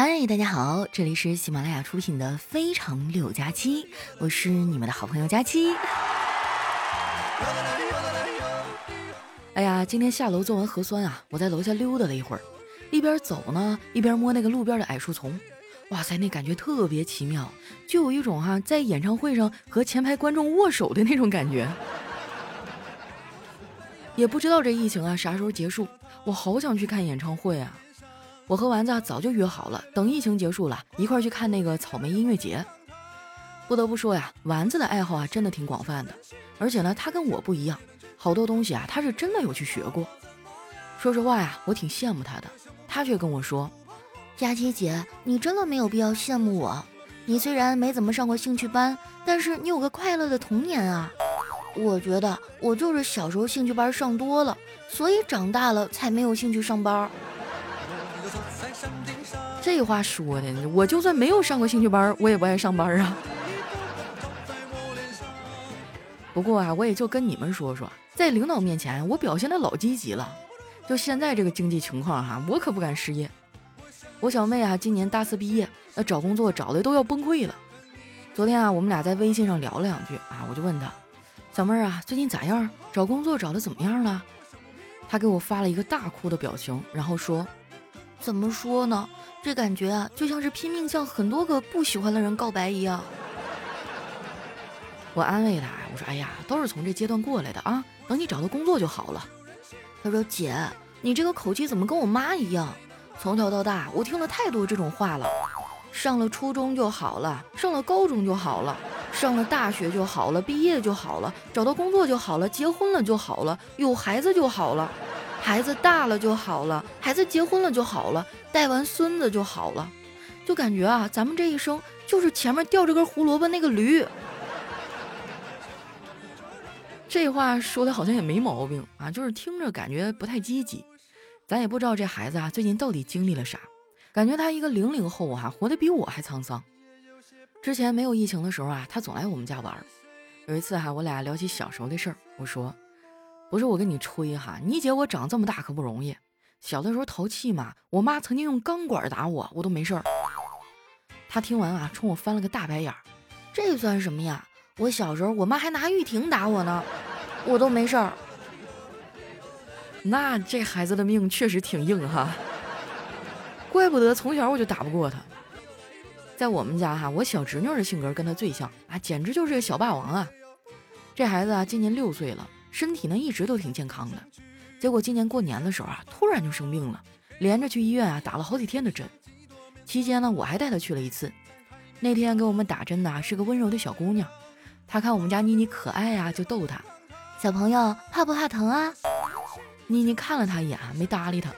嗨，大家好，这里是喜马拉雅出品的《非常六加七》，我是你们的好朋友佳期。哎呀，今天下楼做完核酸啊，我在楼下溜达了一会儿，一边走呢，一边摸那个路边的矮树丛，哇塞，那感觉特别奇妙，就有一种哈在演唱会上和前排观众握手的那种感觉。也不知道这疫情啊啥时候结束，我好想去看演唱会啊！我和丸子早就约好了，等疫情结束了，一块去看那个草莓音乐节。不得不说呀，丸子的爱好啊真的挺广泛的，而且呢，他跟我不一样，好多东西啊他是真的有去学过。说实话呀，我挺羡慕他的，他却跟我说：“佳琪姐，你真的没有必要羡慕我。你虽然没怎么上过兴趣班，但是你有个快乐的童年啊。”我觉得我就是小时候兴趣班上多了，所以长大了才没有兴趣上班。这话说的，我就算没有上过兴趣班，我也不爱上班啊。不过啊，我也就跟你们说说，在领导面前，我表现的老积极了。就现在这个经济情况哈，我可不敢失业。我小妹啊，今年大四毕业，那找工作找的都要崩溃了。昨天啊，我们俩在微信上聊了两句啊，我就问她。小妹儿啊，最近咋样？找工作找的怎么样了？她给我发了一个大哭的表情，然后说：“怎么说呢？这感觉啊，就像是拼命向很多个不喜欢的人告白一样。”我安慰他，我说：“哎呀，都是从这阶段过来的啊，等你找到工作就好了。”他说：“姐，你这个口气怎么跟我妈一样？从小到大，我听了太多这种话了。上了初中就好了，上了高中就好了。”上了大学就好了，毕业就好了，找到工作就好了，结婚了就好了，有孩子就好了，孩子大了就好了，孩子结婚了就好了，带完孙子就好了，就感觉啊，咱们这一生就是前面吊着根胡萝卜那个驴。这话说的好像也没毛病啊，就是听着感觉不太积极。咱也不知道这孩子啊最近到底经历了啥，感觉他一个零零后啊，活得比我还沧桑。之前没有疫情的时候啊，他总来我们家玩。有一次哈，我俩聊起小时候的事儿，我说：“不是我跟你吹哈，你姐我长这么大可不容易。小的时候淘气嘛，我妈曾经用钢管打我，我都没事儿。”她听完啊，冲我翻了个大白眼儿：“这算什么呀？我小时候我妈还拿玉婷打我呢，我都没事儿。”那这孩子的命确实挺硬哈，怪不得从小我就打不过他。在我们家哈，我小侄女的性格跟她最像啊，简直就是个小霸王啊！这孩子啊，今年六岁了，身体呢一直都挺健康的。结果今年过年的时候啊，突然就生病了，连着去医院啊打了好几天的针。期间呢，我还带她去了一次。那天给我们打针的是个温柔的小姑娘，她看我们家妮妮可爱呀，就逗她：“小朋友怕不怕疼啊？”妮妮看了她一眼，没搭理她。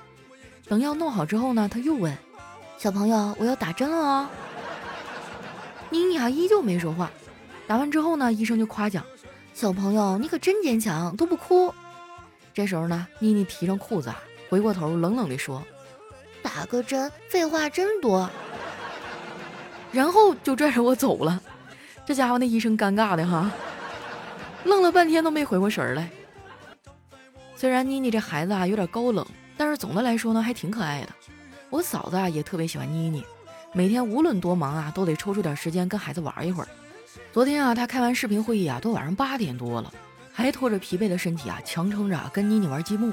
等药弄好之后呢，她又问：“小朋友，我要打针了哦。”妮妮啊，依旧没说话。打完之后呢，医生就夸奖：“小朋友，你可真坚强，都不哭。”这时候呢，妮妮提上裤子啊，回过头冷冷地说：“打个针，废话真多。”然后就拽着我走了。这家伙那医生尴尬的哈，愣了半天都没回过神来。虽然妮妮这孩子啊有点高冷，但是总的来说呢还挺可爱的。我嫂子啊也特别喜欢妮妮。每天无论多忙啊，都得抽出点时间跟孩子玩一会儿。昨天啊，他开完视频会议啊，都晚上八点多了，还拖着疲惫的身体啊，强撑着跟妮妮玩积木。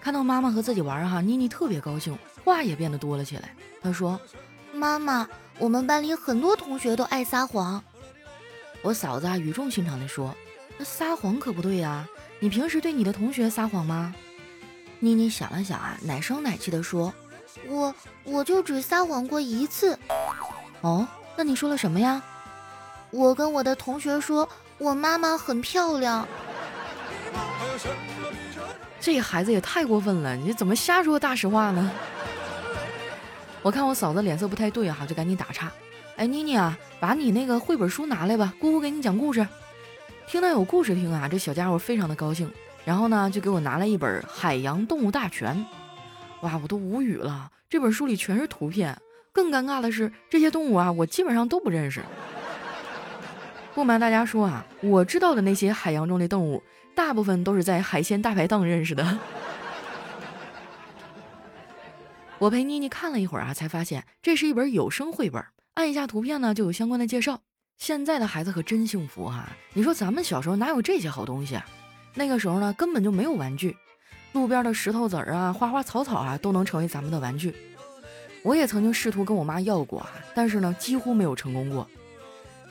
看到妈妈和自己玩哈，妮妮特别高兴，话也变得多了起来。她说：“妈妈，我们班里很多同学都爱撒谎。”我嫂子啊，语重心长地说：“那撒谎可不对呀，你平时对你的同学撒谎吗？”妮妮想了想啊，奶声奶气地说。我我就只撒谎过一次，哦，那你说了什么呀？我跟我的同学说我妈妈很漂亮。这孩子也太过分了，你怎么瞎说大实话呢？我看我嫂子脸色不太对哈，就赶紧打岔。哎，妮妮啊，把你那个绘本书拿来吧，姑姑给你讲故事。听到有故事听啊，这小家伙非常的高兴，然后呢就给我拿了一本《海洋动物大全》。哇，我都无语了！这本书里全是图片，更尴尬的是，这些动物啊，我基本上都不认识。不瞒大家说啊，我知道的那些海洋中的动物，大部分都是在海鲜大排档认识的。我陪妮妮看了一会儿啊，才发现这是一本有声绘本，按一下图片呢就有相关的介绍。现在的孩子可真幸福哈！你说咱们小时候哪有这些好东西啊？那个时候呢根本就没有玩具，路边的石头子儿啊、花花草草啊都能成为咱们的玩具。我也曾经试图跟我妈要过啊，但是呢几乎没有成功过。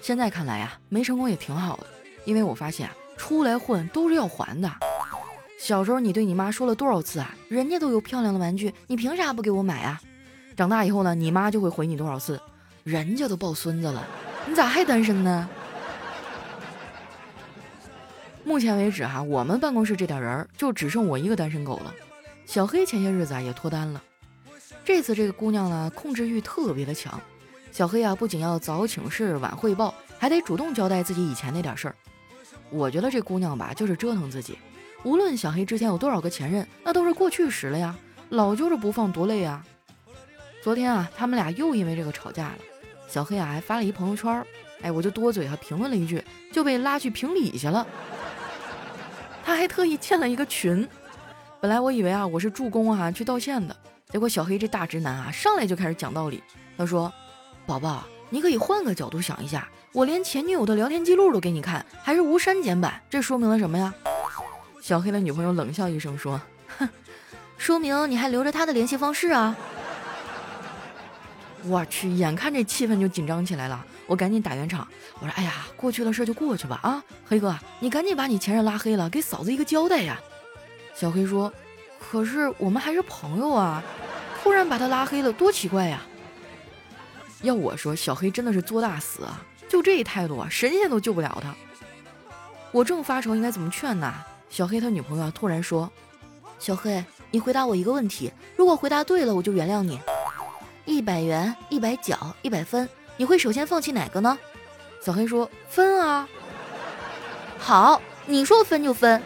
现在看来呀，没成功也挺好的，因为我发现啊，出来混都是要还的。小时候你对你妈说了多少次啊？人家都有漂亮的玩具，你凭啥不给我买啊？长大以后呢，你妈就会回你多少次？人家都抱孙子了。你咋还单身呢？目前为止哈，我们办公室这点人儿就只剩我一个单身狗了。小黑前些日子啊也脱单了。这次这个姑娘呢，控制欲特别的强。小黑啊，不仅要早请示晚汇报，还得主动交代自己以前那点事儿。我觉得这姑娘吧，就是折腾自己。无论小黑之前有多少个前任，那都是过去时了呀，老揪着不放多累啊。昨天啊，他们俩又因为这个吵架了。小黑啊还发了一朋友圈，哎，我就多嘴啊评论了一句，就被拉去评理去了。他还特意建了一个群，本来我以为啊我是助攻啊去道歉的，结果小黑这大直男啊上来就开始讲道理。他说：“宝宝，你可以换个角度想一下，我连前女友的聊天记录都给你看，还是无删减版，这说明了什么呀？”小黑的女朋友冷笑一声说：“哼，说明你还留着他的联系方式啊。”我去，眼看这气氛就紧张起来了，我赶紧打圆场，我说：“哎呀，过去的事就过去吧，啊，黑哥，你赶紧把你前任拉黑了，给嫂子一个交代呀。”小黑说：“可是我们还是朋友啊，突然把他拉黑了，多奇怪呀。”要我说，小黑真的是作大死啊，就这一态度啊，神仙都救不了他。我正发愁应该怎么劝呢，小黑他女朋友突然说：“小黑，你回答我一个问题，如果回答对了，我就原谅你。”一百元、一百角、一百分，你会首先放弃哪个呢？小黑说：“分啊。”好，你说分就分，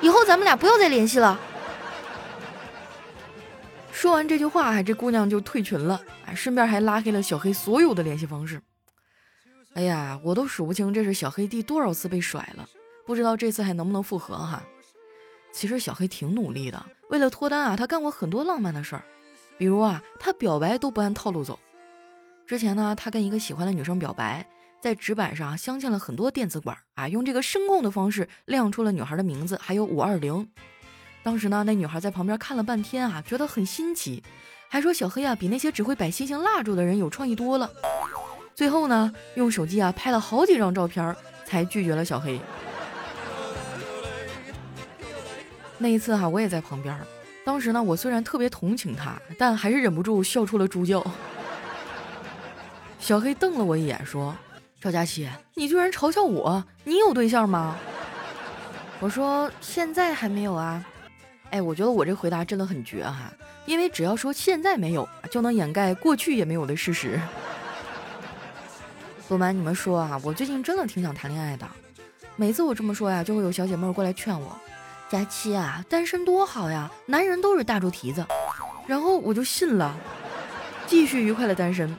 以后咱们俩不要再联系了。说完这句话，这姑娘就退群了，顺便还拉黑了小黑所有的联系方式。哎呀，我都数不清这是小黑第多少次被甩了，不知道这次还能不能复合哈。其实小黑挺努力的，为了脱单啊，他干过很多浪漫的事儿。比如啊，他表白都不按套路走。之前呢，他跟一个喜欢的女生表白，在纸板上镶嵌了很多电子管啊，用这个声控的方式亮出了女孩的名字，还有五二零。当时呢，那女孩在旁边看了半天啊，觉得很新奇，还说小黑啊比那些只会摆星星蜡烛的人有创意多了。最后呢，用手机啊拍了好几张照片，才拒绝了小黑。那一次哈，我也在旁边。当时呢，我虽然特别同情他，但还是忍不住笑出了猪叫。小黑瞪了我一眼，说：“赵佳琪，你居然嘲笑我？你有对象吗？”我说：“现在还没有啊。”哎，我觉得我这回答真的很绝哈，因为只要说现在没有，就能掩盖过去也没有的事实。不瞒你们说啊，我最近真的挺想谈恋爱的。每次我这么说呀，就会有小姐妹儿过来劝我。佳期啊，单身多好呀，男人都是大猪蹄子。然后我就信了，继续愉快的单身。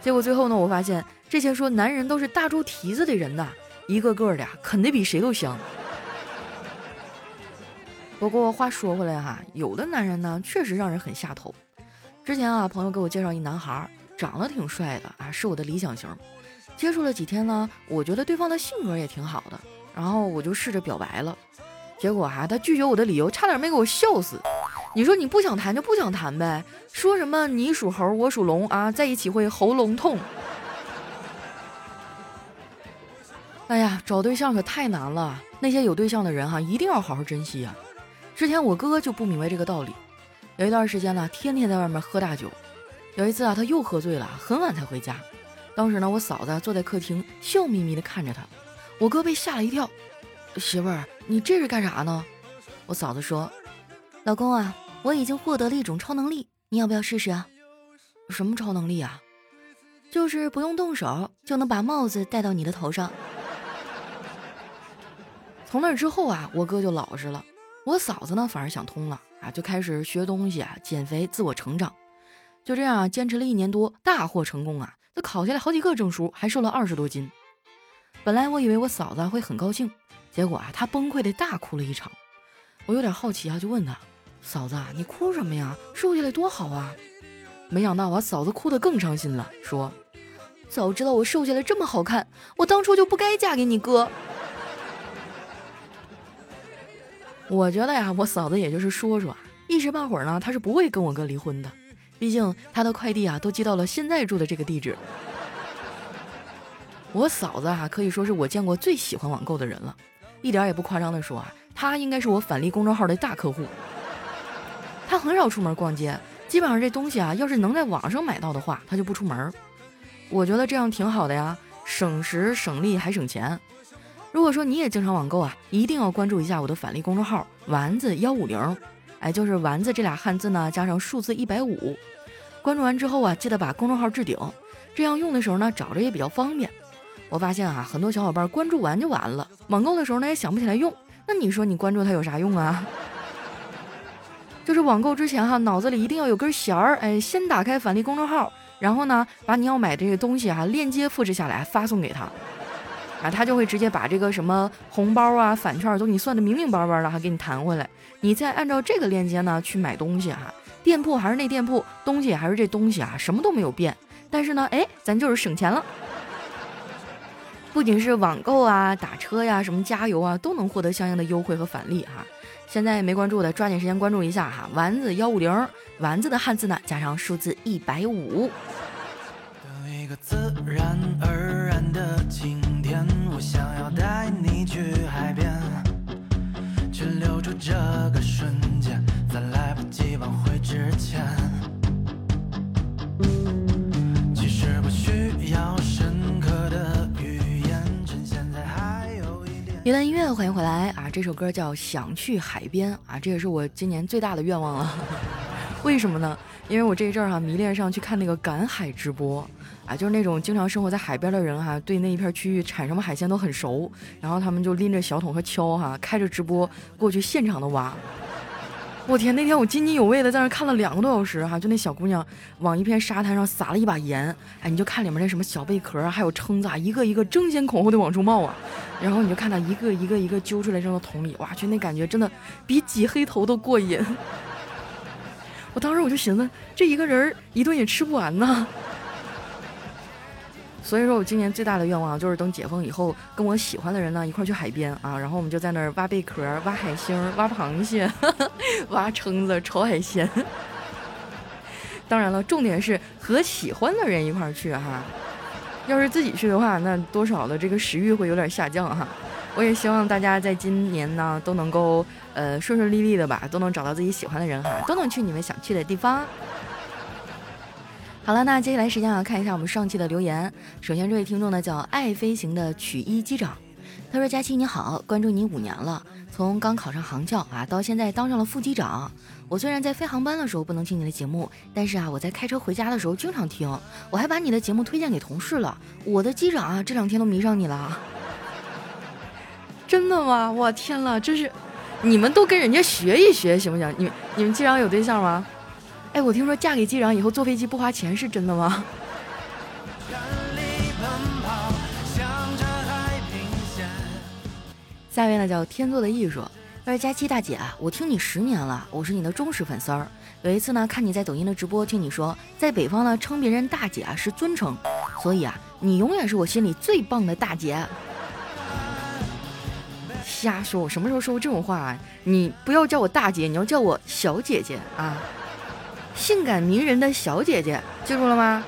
结果最后呢，我发现这些说男人都是大猪蹄子的人呐，一个个的呀，啃得比谁都香。不过话说回来哈，有的男人呢，确实让人很下头。之前啊，朋友给我介绍一男孩，长得挺帅的啊，是我的理想型。接触了几天呢，我觉得对方的性格也挺好的，然后我就试着表白了。结果哈，他拒绝我的理由差点没给我笑死。你说你不想谈就不想谈呗，说什么你属猴我属龙啊，在一起会喉咙痛。哎呀，找对象可太难了，那些有对象的人哈，一定要好好珍惜啊。之前我哥就不明白这个道理，有一段时间呢，天天在外面喝大酒。有一次啊，他又喝醉了，很晚才回家。当时呢，我嫂子坐在客厅，笑眯眯的看着他，我哥被吓了一跳。媳妇儿，你这是干啥呢？我嫂子说：“老公啊，我已经获得了一种超能力，你要不要试试啊？”什么超能力啊？就是不用动手就能把帽子戴到你的头上。从那之后啊，我哥就老实了，我嫂子呢反而想通了啊，就开始学东西啊，减肥，自我成长。就这样坚持了一年多，大获成功啊！就考下来好几个证书，还瘦了二十多斤。本来我以为我嫂子会很高兴。结果啊，她崩溃的大哭了一场。我有点好奇啊，就问她：“嫂子，你哭什么呀？瘦下来多好啊！”没想到我嫂子哭得更伤心了，说：“早知道我瘦下来这么好看，我当初就不该嫁给你哥。”我觉得呀，我嫂子也就是说说，一时半会儿呢，她是不会跟我哥离婚的。毕竟她的快递啊，都寄到了现在住的这个地址。我嫂子啊，可以说是我见过最喜欢网购的人了，一点也不夸张的说啊，她应该是我返利公众号的大客户。她很少出门逛街，基本上这东西啊，要是能在网上买到的话，她就不出门。我觉得这样挺好的呀，省时省力还省钱。如果说你也经常网购啊，一定要关注一下我的返利公众号“丸子幺五零”。哎，就是丸子这俩汉字呢，加上数字一百五。关注完之后啊，记得把公众号置顶，这样用的时候呢，找着也比较方便。我发现啊，很多小伙伴关注完就完了，网购的时候呢也想不起来用。那你说你关注它有啥用啊？就是网购之前哈，脑子里一定要有根弦儿，哎，先打开返利公众号，然后呢，把你要买这个东西哈链接复制下来发送给他，啊，他就会直接把这个什么红包啊、返券都给你算的明明白白的，还给你弹回来。你再按照这个链接呢去买东西哈，店铺还是那店铺，东西还是这东西啊，什么都没有变。但是呢，哎，咱就是省钱了。不仅是网购啊、打车呀、什么加油啊，都能获得相应的优惠和返利哈。现在没关注的，抓紧时间关注一下哈。丸子幺五零，丸子的汉字呢加上数字一百五。我想要带你去海边，去留住这个瞬间，在来不及挽回之前。其实不需要深刻的语言，趁现在还有一点。一段音乐，欢迎回来啊！这首歌叫《想去海边》啊，这也是我今年最大的愿望了。为什么呢？因为我这一阵儿哈迷恋上去看那个赶海直播。啊，就是那种经常生活在海边的人哈，对那一片区域产什么海鲜都很熟，然后他们就拎着小桶和锹哈，开着直播过去现场的挖。我天，那天我津津有味的在那看了两个多小时哈，就那小姑娘往一片沙滩上撒了一把盐，哎，你就看里面那什么小贝壳啊还有蛏子啊，一个一个争先恐后的往出冒啊，然后你就看她一个一个一个揪出来扔到桶里，哇去，那感觉真的比挤黑头都过瘾。我当时我就寻思，这一个人一顿也吃不完呢。所以说我今年最大的愿望就是等解封以后，跟我喜欢的人呢一块去海边啊，然后我们就在那儿挖贝壳、挖海星、挖螃蟹、挖蛏子、炒海鲜。当然了，重点是和喜欢的人一块去哈。要是自己去的话，那多少的这个食欲会有点下降哈。我也希望大家在今年呢都能够呃顺顺利利的吧，都能找到自己喜欢的人哈，都能去你们想去的地方。好了，那接下来时间啊，看一下我们上期的留言。首先，这位听众呢叫爱飞行的曲一机长，他说：“佳期你好，关注你五年了，从刚考上航教啊，到现在当上了副机长。我虽然在飞航班的时候不能听你的节目，但是啊，我在开车回家的时候经常听，我还把你的节目推荐给同事了。我的机长啊，这两天都迷上你了。真的吗？我天了，真是，你们都跟人家学一学行不行？你你们机长有对象吗？”哎，我听说嫁给机长以后坐飞机不花钱，是真的吗？下面呢叫天作的艺术，他说佳期大姐啊，我听你十年了，我是你的忠实粉丝儿。有一次呢，看你在抖音的直播，听你说在北方呢称别人大姐啊是尊称，所以啊你永远是我心里最棒的大姐。瞎说，我什么时候说过这种话？啊？你不要叫我大姐，你要叫我小姐姐啊。性感迷人的小姐姐，记住了吗？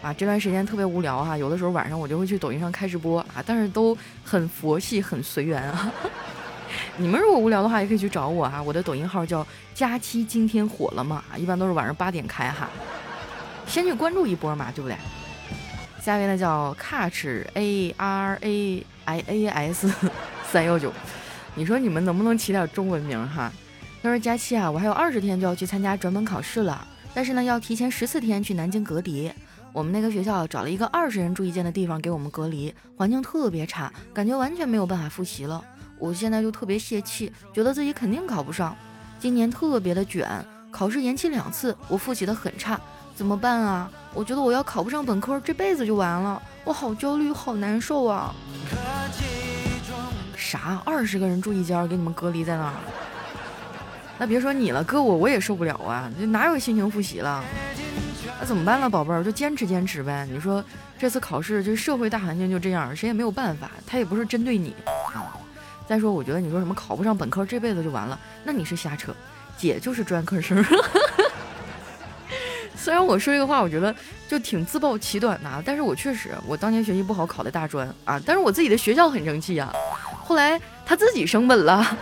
啊，这段时间特别无聊哈，有的时候晚上我就会去抖音上开直播啊，但是都很佛系，很随缘啊。你们如果无聊的话，也可以去找我哈，我的抖音号叫佳期，今天火了嘛？一般都是晚上八点开哈，先去关注一波嘛，对不对？下面呢叫 catch a r a i a s 三幺九，你说你们能不能起点中文名哈？他说：“佳期啊，我还有二十天就要去参加转本考试了，但是呢，要提前十四天去南京隔离。我们那个学校找了一个二十人住一间的地方给我们隔离，环境特别差，感觉完全没有办法复习了。我现在就特别泄气，觉得自己肯定考不上。今年特别的卷，考试延期两次，我复习的很差，怎么办啊？我觉得我要考不上本科，这辈子就完了，我好焦虑，好难受啊！啥？二十个人住一间，给你们隔离在那儿？”那别说你了，哥我我也受不了啊，这哪有心情复习了？那怎么办呢，宝贝儿？就坚持坚持呗。你说这次考试，这社会大环境就这样，谁也没有办法。他也不是针对你啊。再说，我觉得你说什么考不上本科，这辈子就完了，那你是瞎扯。姐就是专科生。虽然我说这个话，我觉得就挺自暴其短的，但是我确实，我当年学习不好，考的大专啊，但是我自己的学校很争气啊。后来他自己升本了。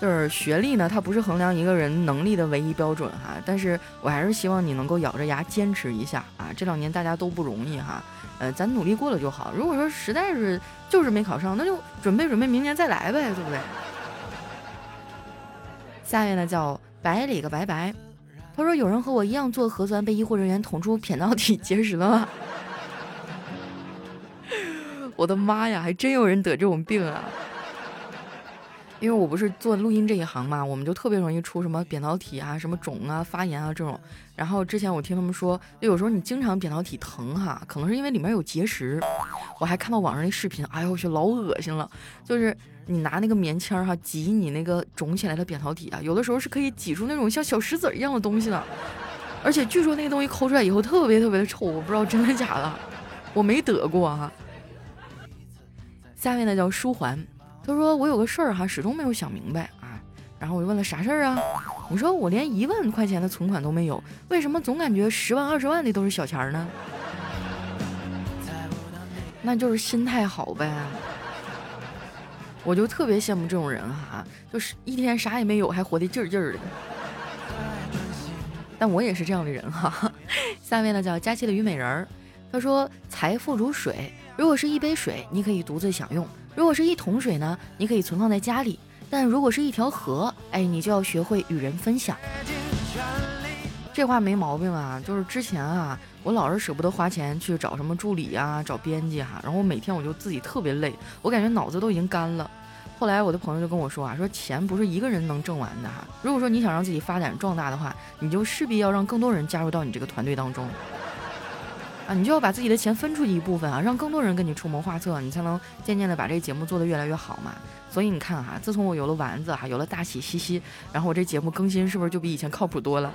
就是学历呢，它不是衡量一个人能力的唯一标准哈。但是我还是希望你能够咬着牙坚持一下啊！这两年大家都不容易哈，呃，咱努力过了就好。如果说实在是就是没考上，那就准备准备明年再来呗，对不对？下面呢叫百里个白白，他说有人和我一样做核酸被医护人员捅出扁桃体结石了吗？我的妈呀，还真有人得这种病啊！因为我不是做录音这一行嘛，我们就特别容易出什么扁桃体啊、什么肿啊、发炎啊这种。然后之前我听他们说，有时候你经常扁桃体疼哈，可能是因为里面有结石。我还看到网上那视频，哎呦我去，老恶心了。就是你拿那个棉签哈挤你那个肿起来的扁桃体啊，有的时候是可以挤出那种像小石子一样的东西的。而且据说那个东西抠出来以后特别特别的臭，我不知道真的假的，我没得过哈。下面呢叫舒缓。他说：“我有个事儿哈，始终没有想明白啊。”然后我就问了：“啥事儿啊？”你说：“我连一万块钱的存款都没有，为什么总感觉十万、二十万的都是小钱呢？”那就是心态好呗。我就特别羡慕这种人哈，就是一天啥也没有，还活得劲儿劲儿的。但我也是这样的人哈。下面呢叫佳期的虞美人儿，他说：“财富如水，如果是一杯水，你可以独自享用。”如果是一桶水呢，你可以存放在家里；但如果是一条河，哎，你就要学会与人分享。这话没毛病啊，就是之前啊，我老是舍不得花钱去找什么助理啊，找编辑哈，然后每天我就自己特别累，我感觉脑子都已经干了。后来我的朋友就跟我说啊，说钱不是一个人能挣完的哈，如果说你想让自己发展壮大的话，你就势必要让更多人加入到你这个团队当中。啊，你就要把自己的钱分出去一部分啊，让更多人跟你出谋划策，你才能渐渐的把这个节目做得越来越好嘛。所以你看哈，自从我有了丸子哈，有了大喜西西，然后我这节目更新是不是就比以前靠谱多了？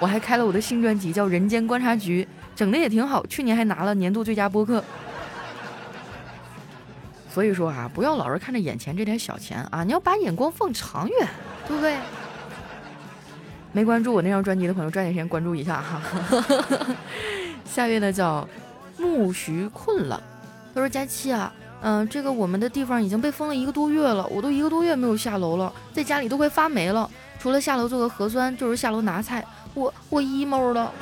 我还开了我的新专辑叫《人间观察局》，整的也挺好，去年还拿了年度最佳播客。所以说啊，不要老是看着眼前这点小钱啊，你要把眼光放长远，对不对？没关注我那张专辑的朋友，抓紧时间关注一下哈。下月呢叫木徐困了，他说佳期啊，嗯，这个我们的地方已经被封了一个多月了，我都一个多月没有下楼了，在家里都快发霉了，除了下楼做个核酸，就是下楼拿菜，我我 emo 了。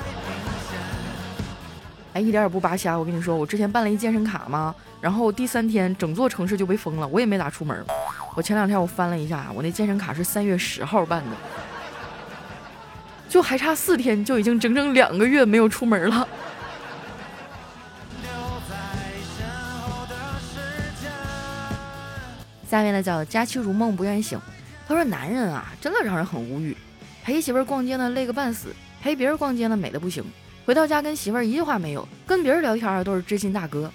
哎，一点也不扒瞎，我跟你说，我之前办了一健身卡嘛，然后第三天整座城市就被封了，我也没咋出门。我前两天我翻了一下，我那健身卡是三月十号办的，就还差四天，就已经整整两个月没有出门了。下面呢叫佳期如梦不愿醒，他说男人啊真的让人很无语，陪媳妇儿逛街呢累个半死，陪别人逛街呢美的不行，回到家跟媳妇儿一句话没有，跟别人聊天啊都是知心大哥，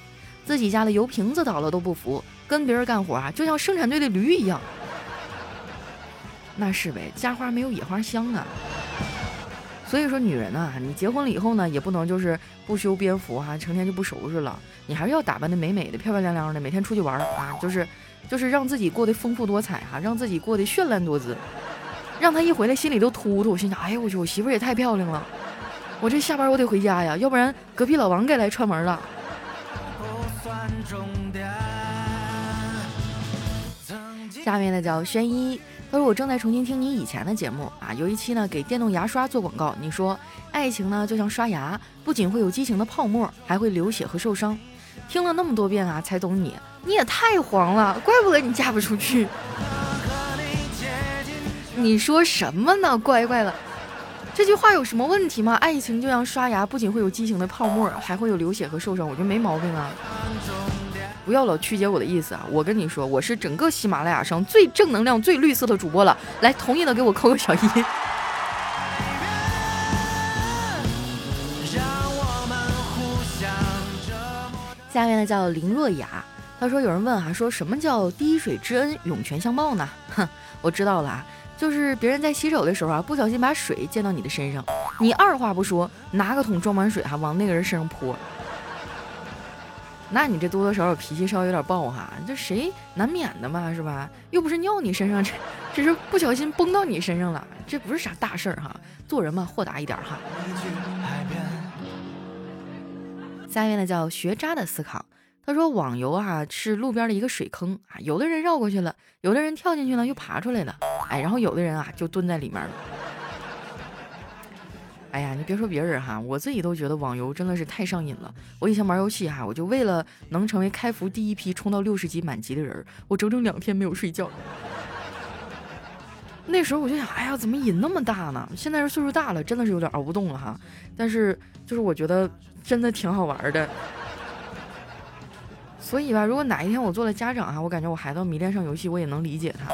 自己家的油瓶子倒了都不服，跟别人干活啊就像生产队的驴一样。那是呗，家花没有野花香啊。所以说女人呐，你结婚了以后呢也不能就是不修边幅哈，成天就不收拾了，你还是要打扮的美美的、漂漂亮亮的，每天出去玩啊，就是。就是让自己过得丰富多彩哈，让自己过得绚烂多姿，让他一回来心里都突突。心想：哎呀，我去，我媳妇也太漂亮了，我这下班我得回家呀，要不然隔壁老王该来串门了。下面呢叫轩一，他说我正在重新听你以前的节目啊，有一期呢给电动牙刷做广告，你说爱情呢就像刷牙，不仅会有激情的泡沫，还会流血和受伤。听了那么多遍啊，才懂你。你也太黄了，怪不得你嫁不出去。你说什么呢？乖乖了，这句话有什么问题吗？爱情就像刷牙，不仅会有激情的泡沫，还会有流血和受伤，我觉得没毛病啊。不要老曲解我的意思啊！我跟你说，我是整个喜马拉雅上最正能量、最绿色的主播了。来，同意的给我扣个小一。下面呢叫林若雅。他说有人问啊，说什么叫滴水之恩，涌泉相报呢？哼，我知道了啊，就是别人在洗手的时候啊，不小心把水溅到你的身上，你二话不说，拿个桶装满水哈，往那个人身上泼。那你这多多少少脾气稍微有点暴哈，这谁难免的嘛，是吧？又不是尿你身上，这这是不小心崩到你身上了，这不是啥大事儿哈。做人嘛，豁达一点哈。下面呢叫学渣的思考，他说网游啊是路边的一个水坑啊，有的人绕过去了，有的人跳进去了又爬出来了，哎，然后有的人啊就蹲在里面了。哎呀，你别说别人哈，我自己都觉得网游真的是太上瘾了。我以前玩游戏哈，我就为了能成为开服第一批冲到六十级满级的人，我整整两天没有睡觉。那时候我就想，哎呀，怎么瘾那么大呢？现在是岁数大了，真的是有点熬不动了哈。但是就是我觉得真的挺好玩的。所以吧，如果哪一天我做了家长啊，我感觉我孩子迷恋上游戏，我也能理解他。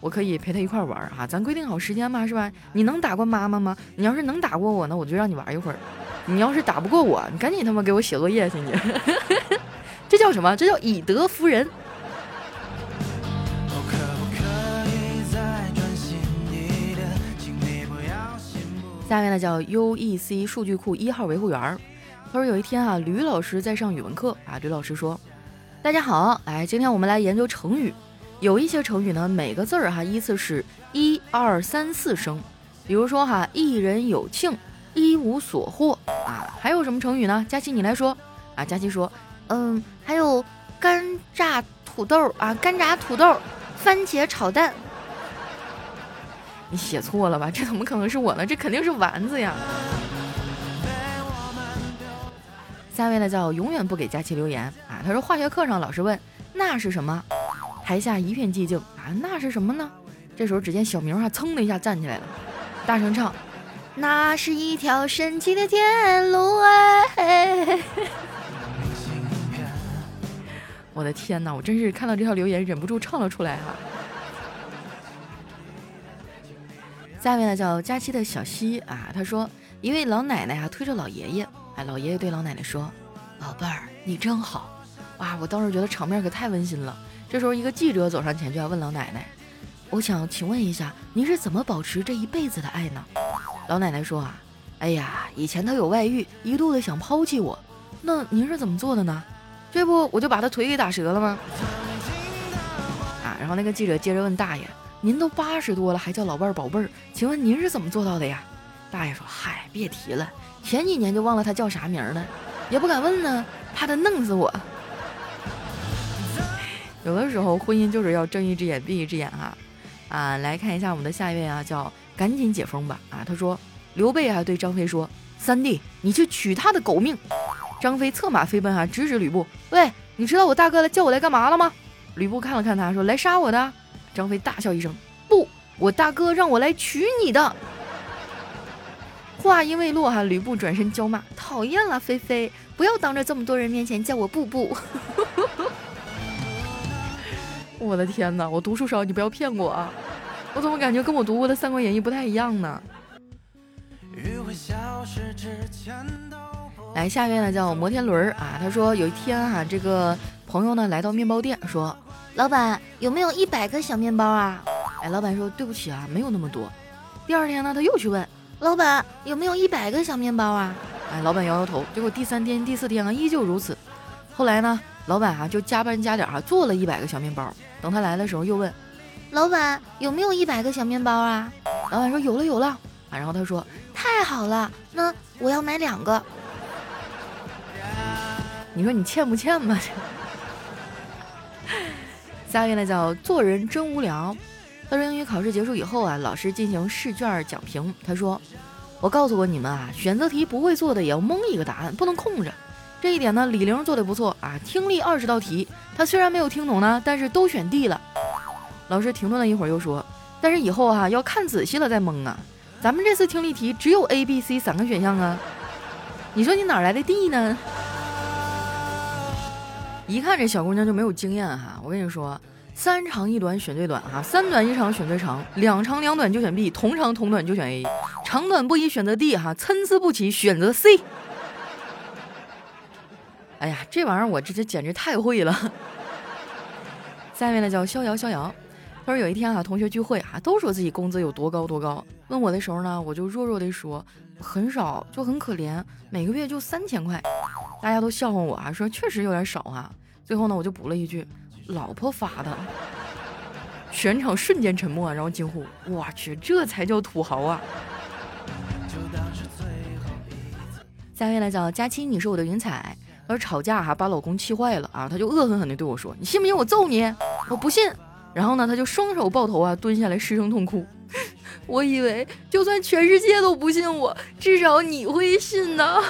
我可以陪他一块玩儿哈，咱规定好时间嘛，是吧？你能打过妈妈吗？你要是能打过我呢，我就让你玩一会儿；你要是打不过我，你赶紧他妈给我写作业去你。这叫什么？这叫以德服人。下面呢叫 UEC 数据库一号维护员他说有一天啊，吕老师在上语文课啊，吕老师说：“大家好，来，今天我们来研究成语。”有一些成语呢，每个字儿哈依次是一二三四声，比如说哈，一人有庆，一无所获啊。还有什么成语呢？佳琪你来说啊。佳琪说，嗯，还有干炸土豆啊，干炸土豆，番茄炒蛋。你写错了吧？这怎么可能是我呢？这肯定是丸子呀。下面呢叫永远不给佳琪留言啊。他说化学课上老师问那是什么？台下一片寂静啊，那是什么呢？这时候只见小明啊，噌的一下站起来了，大声唱：“那是一条神奇的天路哎！” 我的天哪，我真是看到这条留言忍不住唱了出来哈。下面呢叫佳期的小西啊，他说一位老奶奶啊推着老爷爷，哎，老爷爷对老奶奶说：“宝贝儿，你真好。”哇，我当时觉得场面可太温馨了。这时候，一个记者走上前，就要问老奶奶：“我想请问一下，您是怎么保持这一辈子的爱呢？”老奶奶说：“啊，哎呀，以前他有外遇，一度的想抛弃我，那您是怎么做的呢？这不，我就把他腿给打折了吗？”啊，然后那个记者接着问大爷：“您都八十多了，还叫老伴儿宝贝儿，请问您是怎么做到的呀？”大爷说：“嗨，别提了，前几年就忘了他叫啥名了，也不敢问呢，怕他弄死我。”有的时候，婚姻就是要睁一只眼闭一只眼哈，啊，来看一下我们的下一位啊，叫赶紧解封吧啊，他说刘备啊对张飞说，三弟你去取他的狗命。张飞策马飞奔啊，直指吕布，喂，你知道我大哥来叫我来干嘛了吗？吕布看了看他说，来杀我的。张飞大笑一声，不，我大哥让我来娶你的。话音未落哈，吕布转身娇骂，讨厌了，菲菲，不要当着这么多人面前叫我布布。我的天哪！我读书少，你不要骗我啊！我怎么感觉跟我读过的《三国演义》不太一样呢？来，下一位呢叫摩天轮啊。他说有一天哈，这个朋友呢来到面包店，说：“老板有没有一百个小面包啊？”哎，老板说：“对不起啊，没有那么多。”第二天呢，他又去问老板有没有一百个小面包啊？哎，老板摇摇头。结果第三天、第四天啊，依旧如此。后来呢，老板啊就加班加点啊，做了一百个小面包。等他来的时候，又问：“老板有没有一百个小面包啊？”老板说：“有了，有了。”啊，然后他说：“太好了，那我要买两个。”你说你欠不欠吧？下面呢叫做人真无聊。他说英语考试结束以后啊，老师进行试卷讲评。他说：“我告诉过你们啊，选择题不会做的也要蒙一个答案，不能空着。”这一点呢，李玲做的不错啊！听力二十道题，她虽然没有听懂呢，但是都选 D 了。老师停顿了一会儿，又说：“但是以后啊，要看仔细了再蒙啊！咱们这次听力题只有 A、B、C 三个选项啊，你说你哪来的 D 呢？”一看这小姑娘就没有经验哈！我跟你说，三长一短选最短哈，三短一长选最长，两长两短就选 B，同长同短就选 A，长短不一选择 D 哈，参差不齐选择 C。哎呀，这玩意儿我这这简直太会了！下面呢叫逍遥逍遥。他说有一天啊，同学聚会啊，都说自己工资有多高多高。问我的时候呢，我就弱弱的说很少，就很可怜，每个月就三千块。大家都笑话我啊，说确实有点少啊。最后呢，我就补了一句，老婆发的。全场瞬间沉默，然后惊呼：“我去，这才叫土豪啊！”下面来找佳期，你是我的云彩。而吵架哈，把老公气坏了啊，他就恶狠狠地对我说：“你信不信我揍你？”我不信。然后呢，他就双手抱头啊，蹲下来失声痛哭。我以为就算全世界都不信我，至少你会信呢。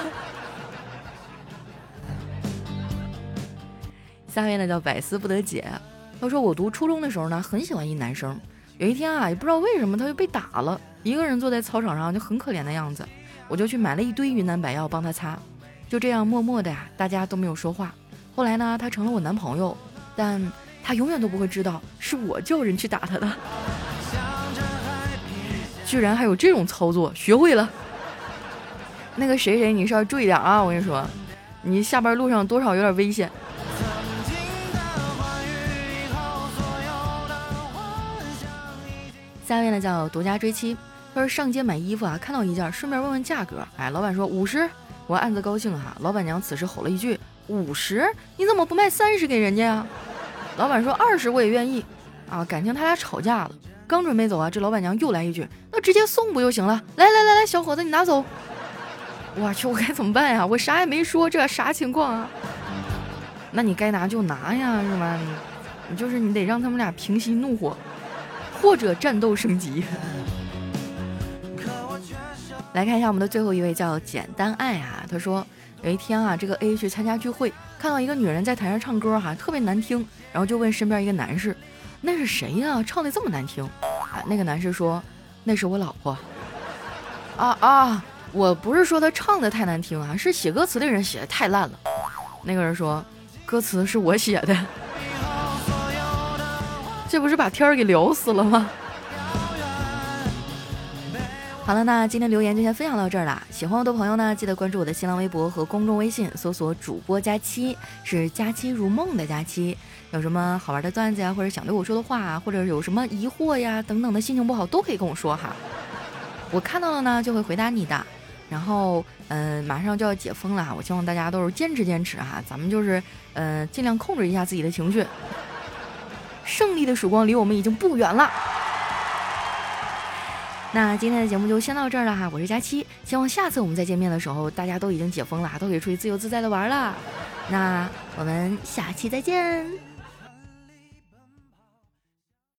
下面呢叫百思不得解。他说我读初中的时候呢，很喜欢一男生。有一天啊，也不知道为什么他就被打了，一个人坐在操场上就很可怜的样子。我就去买了一堆云南白药帮他擦。就这样默默的呀，大家都没有说话。后来呢，他成了我男朋友，但他永远都不会知道是我叫人去打他的。居然还有这种操作，学会了。那个谁谁，你稍微注意点啊！我跟你说，你下班路上多少有点危险。下位呢叫独家追妻，他说上街买衣服啊，看到一件，顺便问问价格。哎，老板说五十，我暗自高兴哈。老板娘此时吼了一句：“五十？你怎么不卖三十给人家呀？”老板说：“二十我也愿意。”啊，感情他俩吵架了。刚准备走啊，这老板娘又来一句：“那直接送不就行了？”来来来来，小伙子你拿走。我去，我该怎么办呀？我啥也没说，这啥情况啊？那你该拿就拿呀，是吧？你就是你得让他们俩平息怒火。或者战斗升级。来看一下我们的最后一位，叫简单爱啊。他说有一天啊，这个 A 去参加聚会，看到一个女人在台上唱歌哈，特别难听，然后就问身边一个男士：“那是谁呀？唱的这么难听？”啊，那个男士说：“那是我老婆。”啊啊，我不是说他唱的太难听啊，是写歌词的人写的太烂了。那个人说：“歌词是我写的。”这不是把天儿给聊死了吗？好了，那今天留言就先分享到这儿了。喜欢我的朋友呢，记得关注我的新浪微博和公众微信，搜索主播佳期，是佳期如梦的佳期。有什么好玩的段子呀，或者想对我说的话，或者有什么疑惑呀等等的，心情不好都可以跟我说哈。我看到了呢，就会回答你的。然后，嗯，马上就要解封了哈，我希望大家都是坚持坚持哈，咱们就是，嗯，尽量控制一下自己的情绪。胜利的曙光离我们已经不远了。那今天的节目就先到这儿了哈，我是佳期，希望下次我们再见面的时候，大家都已经解封了，都可以出去自由自在的玩了。那我们下期再见。